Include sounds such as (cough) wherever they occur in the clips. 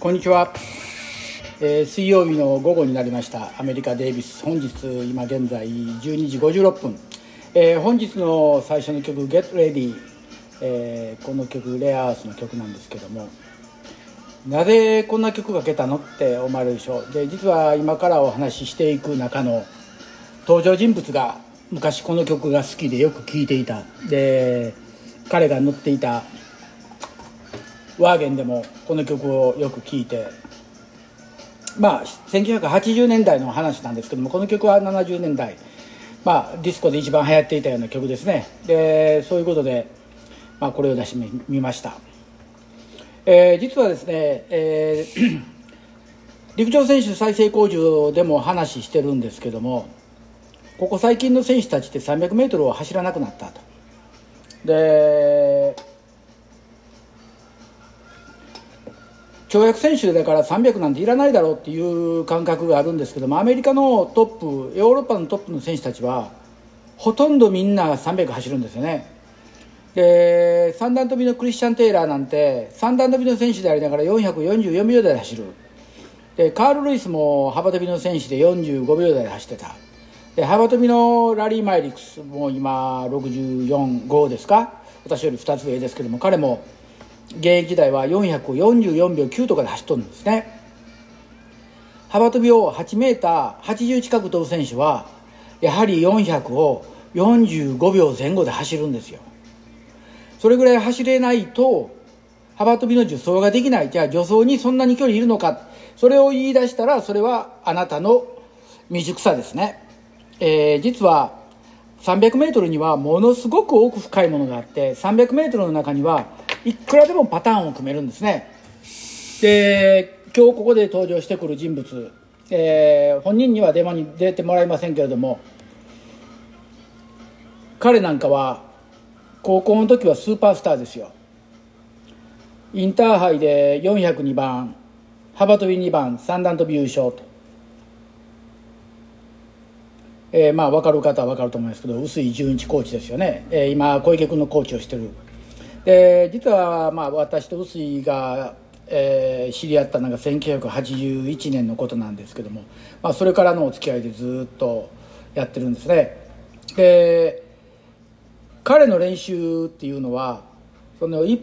こんにちは、えー、水曜日の午後になりました。アメリカ・デイビス。本日今現在12時56分、えー、本日の最初の曲「Get Ready」えー、この曲レアアースの曲なんですけども。なぜこんな曲がけたのって思われるでしょう。で実は今からお話ししていく中の登場人物が昔この曲が好きでよく聴いていた。で彼が乗っていたワーゲンでもこの曲をよく聴いて。まあ1980年代の話なんですけどもこの曲は70年代まあディスコで一番流行っていたような曲ですね。でそういうことで、まあ、これを出してみました、えー、実はですね、えー、(clears throat) 陸上選手再生工場でも話してるんですけどもここ最近の選手たちって 300m を走らなくなったと。で跳躍選手だから300なんていらないだろうっていう感覚があるんですけどもアメリカのトップヨーロッパのトップの選手たちはほとんどみんな300走るんですよね。で三段跳びのクリスチャン・テイラーなんて三段跳びの選手でありながら444秒台で走る。でカール・ルイスも幅跳びの選手で45秒台で走ってた。で幅跳びのラリー・マイリックスも今645ですか？私より2つ上ですけども彼も現役時代は444秒9とかで走っとるんですね。幅跳びを8メーター80近く飛ぶ選手はやはり400を45秒前後で走るんですよ。それぐらい走れないと幅跳びの助走ができない。じゃあ助走にそんなに距離いるのか。それを言い出したらそれはあなたの未熟さですね、えー、実は 300m にはものすごく奥深いものがあって 300m の中にはいくらでもパターンを組めるんですね。で今日ここで登場してくる人物、えー、本人には電話に出てもらえませんけれども彼なんかは高校の時はスーパースターですよ。インターハイで402番幅跳び2番三段跳び優勝と、えー、まあ分かる方は分かると思いますけど臼井純一コーチですよね、えー、今小池君のコーチをしてる。で実はまあ私と臼井が、えー、知り合ったのが1981年のことなんですけども、まあ、それからのお付き合いでずっとやってるんですね。で彼の練習っていうのはその一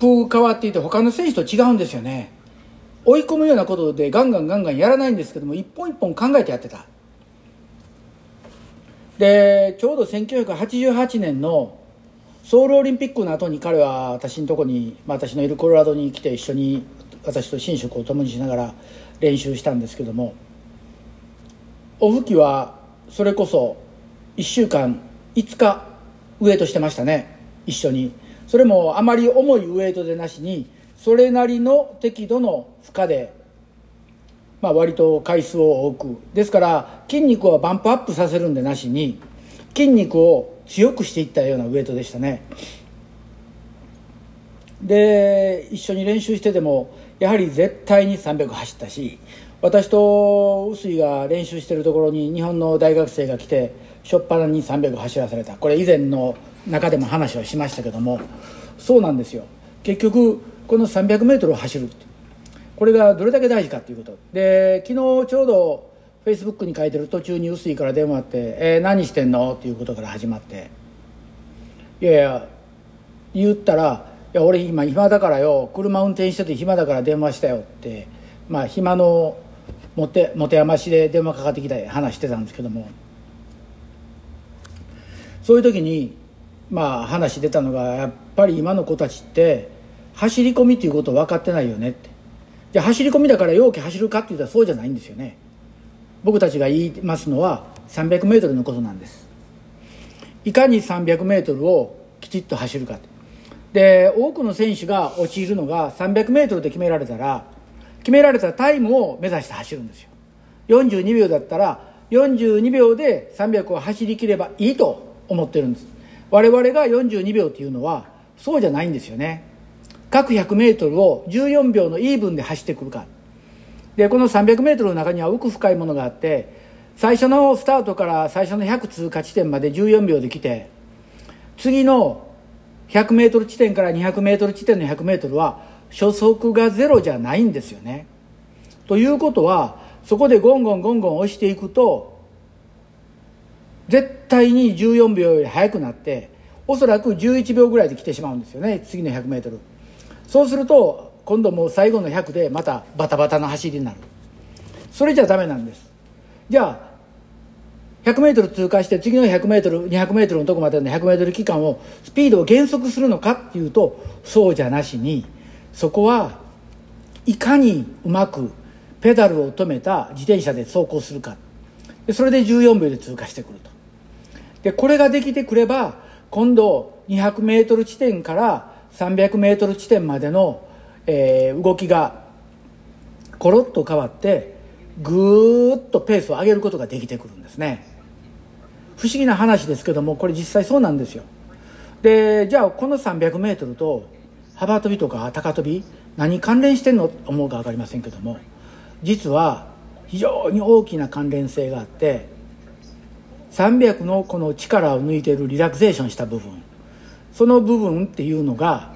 風変わっていて他の選手と違うんですよね。追い込むようなことでガンガンガンガンやらないんですけども一本一本考えてやってた。でちょうど1988年のソウルオリンピックの後に彼は私のとこに、まあ、私のいるコロラドに来て一緒に私と寝食を共にしながら練習したんですけどもオフ期はそれこそ1週間5日ウエイトしてましたね。一緒に。それもあまり重いウエイトでなしにそれなりの適度の負荷で、まあ、割と回数を多く。ですから筋肉はバンプアップさせるんでなしに筋肉を強くしていったようなウエイトでしたね。で一緒に練習しててもやはり絶対に300走ったし私と臼井が練習してるところに日本の大学生が来てしょっぱなに300走らされた。これ以前の中でも話をしましたけどもそうなんですよ。結局この 300m を走るこれがどれだけ大事かっていうこと。で昨日ちょうどフェイスブックに書いてる途中に臼井から電話あって「えー、何してんの?」っていうことから始まって。いやいや言ったら「いや俺今暇だからよ。車運転してて暇だから電話したよ」って。まあ暇の持て持て余しで電話かかってきた話してたんですけども。そういう時にまあ話出たのがやっぱり今の子たちって走り込みっていうこと分かってないよねって。じゃあ走り込みだから容器走るかって言ったらそうじゃないんですよね。僕たちが言いますのは 300m のことなんです。いかに 300m をきちっと走るかで多くの選手が陥るのが 300m で決められたら決められたタイムを目指して走るんですよ。42秒だったら42秒で300を走りきればいいと思ってるんです。我々が42秒っていうのはそうじゃないんですよね。各 100m を14秒のイーブンで走ってくるか。でこの 300m の中には奥深いものがあって最初のスタートから最初の100通過地点まで14秒で来て次の 100m 地点から 200m 地点の 100m は初速がゼロじゃないんですよね。ということはそこでゴンゴンゴンゴン押していくと絶対に14秒より速くなっておそらく11秒ぐらいで来てしまうんですよね。次の 100m そうすると今度もう最後の100でまたバタバタの走りになる。それじゃダメなんです。じゃあ 100m 通過して次の 100m200m のとこまでの 100m 期間をスピードを減速するのかっていうとそうじゃなしにそこはいかにうまくペダルを止めた自転車で走行するか。でそれで14秒で通過してくると。でこれができてくれば今度 200m 地点から 300m 地点までの、えー、動きがコロッと変わってぐーっとペースを上げることができてくるんですね。不思議な話ですけどもこれ実際そうなんですよ。でじゃあこの 300m と幅跳びとか高跳び何関連してんのと思うか分かりませんけども実は非常に大きな関連性があって300のこの力を抜いているリラクゼーションした部分。その部分っていうのが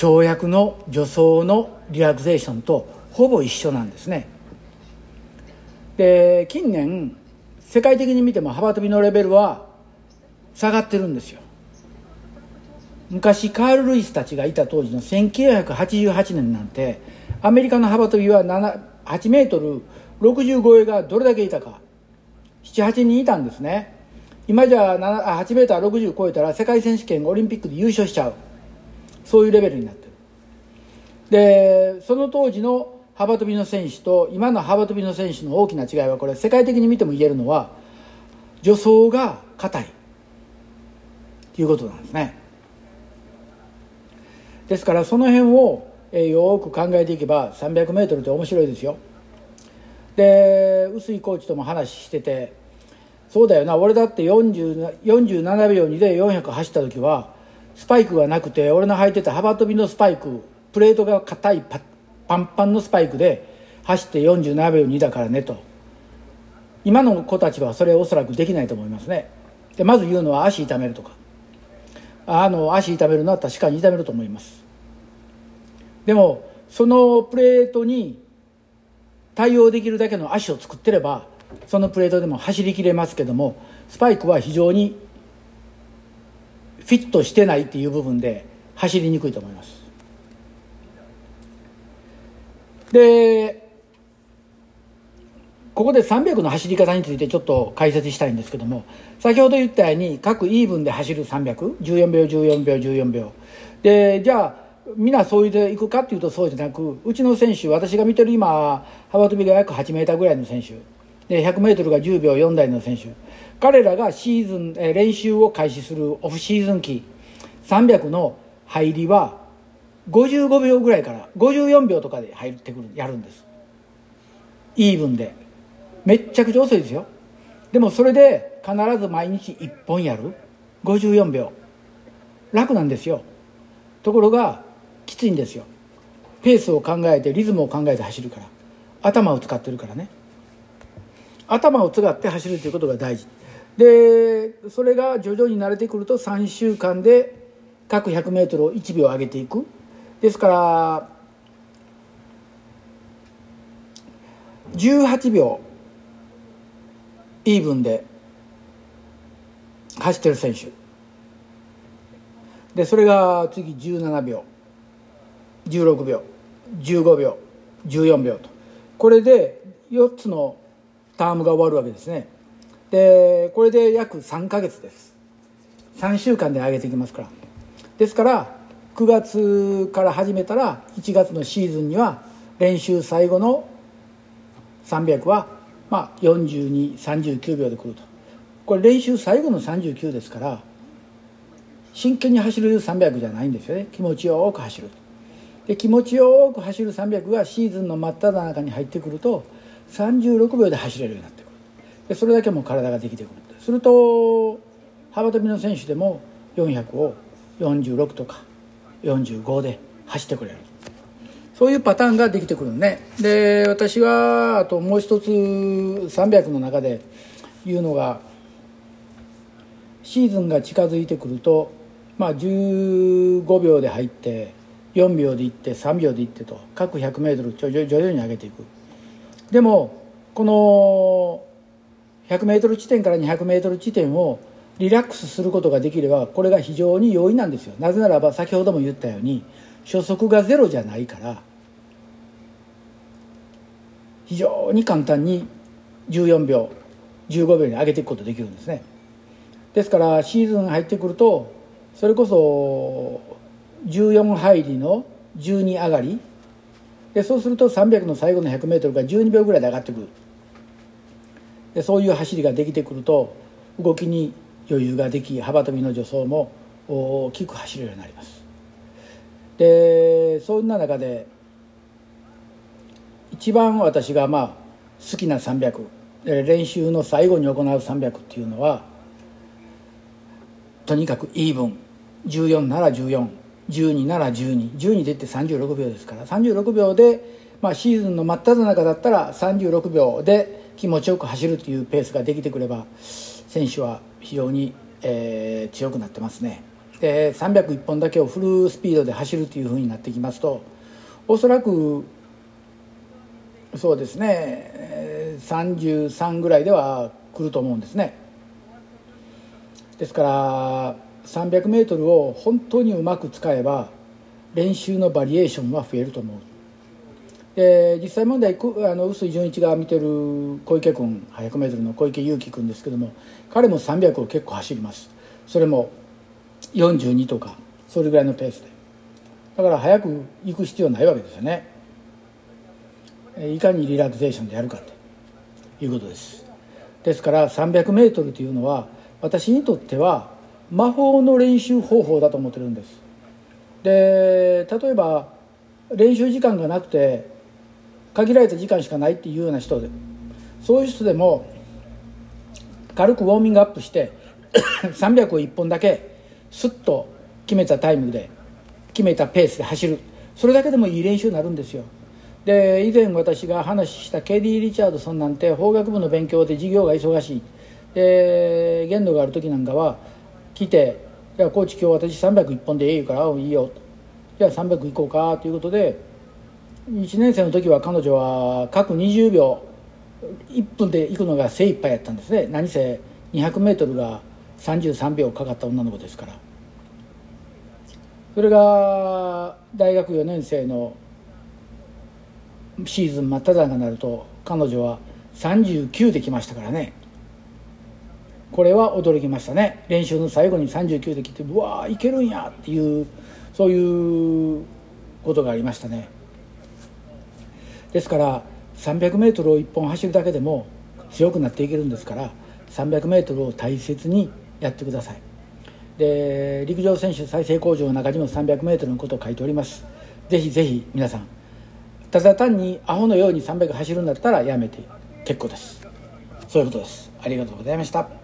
跳躍の助走のリラクゼーションとほぼ一緒なんですね。で近年世界的に見ても幅跳びのレベルは下がってるんですよ。昔カール・ルイスたちがいた当時の1988年なんてアメリカの幅跳びは8メートル60超えがどれだけいたか78人いたんですね。今じゃ8メーター60超えたら世界選手権オリンピックで優勝しちゃう。そういうレベルになってる。でその当時の幅跳びの選手と今の幅跳びの選手の大きな違いはこれ世界的に見ても言えるのは助走が硬い。ということなんですね。ですからその辺をよく考えていけば 300m って面白いですよ。で臼井コーチとも話しててそうだよな俺だって47秒2で400走った時はスパイクがなくて俺の履いてた幅跳びのスパイクプレートが硬いパパンパンのスパイクで走って47秒2だからねと。今の子たちはそれおそらくできないと思いますね。でまず言うのは足痛めるとか。あの足痛めるのは確かに痛めると思います。でもそのプレートに対応できるだけの足を作ってればそのプレートでも走りきれますけどもスパイクは非常にフィットしてないっていう部分で走りにくいと思います。でここで300の走り方についてちょっと解説したいんですけども先ほど言ったように各イーブンで走る30014秒14秒14秒。でじゃあみんなそういうで行くかっていうとそうじゃなくうちの選手私が見てる今幅跳びが約8メーターぐらいの選手。で100メートルが10秒4台の選手。彼らがシーズンえ練習を開始するオフシーズン期300の入りは55秒ぐらいから54秒とかで入ってくるやるんです。イーブンで。めっちゃくちゃ遅いですよ。でもそれで必ず毎日1本やる。54秒。楽なんですよ。ところがきついんですよ。ペースを考えてリズムを考えて走るから。頭を使ってるからね。頭を使って走るということが大事。でそれが徐々に慣れてくると3週間で各 100m を1秒上げていく。ですから18秒イーブンで走ってる選手。でそれが次17秒16秒15秒14秒と。これで4つのタームが終わるわけですね。でこれで約3か月です。3週間で上げていきますから。ですから9月から始めたら1月のシーズンには練習最後の300はまあ4239秒で来ると。これ練習最後の39ですから真剣に走る300じゃないんですよね。気持ちよく走る。で気持ちよく走る300がシーズンの真っ只中に入ってくると36秒で走れるようになってくるでそれだけも体ができてくる。すると幅跳びの選手でも400を46とか45で走ってくれる。そういうパターンができてくるね。で私はあともう一つ300の中で言うのがシーズンが近づいてくるとまあ15秒で入って4秒で行って3秒で行ってと各 100m 徐々に上げていく。でもこの 100m 地点から 200m 地点をリラックスすることができればこれが非常に容易なんですよ。なぜならば先ほども言ったように初速がゼロじゃないから非常に簡単に14秒15秒に上げていくことができるんですね。ですからシーズン入ってくるとそれこそ14入りの12上がり。でそうすると300の最後の 100m が12秒ぐらいで上がってくる。でそういう走りができてくると動きに余裕ができ幅跳びの助走も大きく走るようになります。でそんな中で一番私がまあ好きな300練習の最後に行う300っていうのはとにかくイーブン。14なら1412なら1212でって36秒ですから36秒で、まあ、シーズンの真っ只中だったら36秒で気持ちよく走るっていうペースができてくれば選手は非常に、えー、強くなってますね。で301本だけをフルスピードで走るというふうになってきますとおそらくそうですね33ぐらいでは来ると思うんですね。ですから 300m を本当にうまく使えば練習のバリエーションは増えると思う。で実際問題あの臼井純一が見てる小池君 100m の小池祐樹君ですけども彼も300を結構走ります。それも42とかそれぐらいのペースで。だから早く行く必要ないわけですよね。いかにリラクゼーションでやるかということです。ですから 300m というのは私にとっては魔法の練習方法だと思ってるんです。で例えば練習時間がなくて限られた時間しかないっていうような人でそういう人でも軽くウォーミングアップして (coughs) 300を1本だけスッと決めたタイムで決めたペースで走る。それだけでもいい練習になるんですよ。で以前私が話したケディ・リチャードソンなんて法学部の勉強で授業が忙しい。で限度がある時なんかは来て「じゃあコーチ今日私301本でいいからいいよ」じゃあ300行こうかということで1年生の時は彼女は各20秒1分で行くのが精一杯やったんですね。何せ 200m が33秒かかった女の子ですから。それが大学4年生のシーズン真っ只中になると彼女は39で来ましたからね。これは驚きましたね。練習の最後に39で来てうわいけるんやっていうそういうことがありましたね。ですから 300m を1本走るだけでも強くなっていけるんですから 300m を大切にやってください。で陸上選手再生工場の中にも 300m のことを書いております。ぜひぜひ皆さんただ単にアホのように300走るんだったらやめて結構です。そういうことです。ありがとうございました。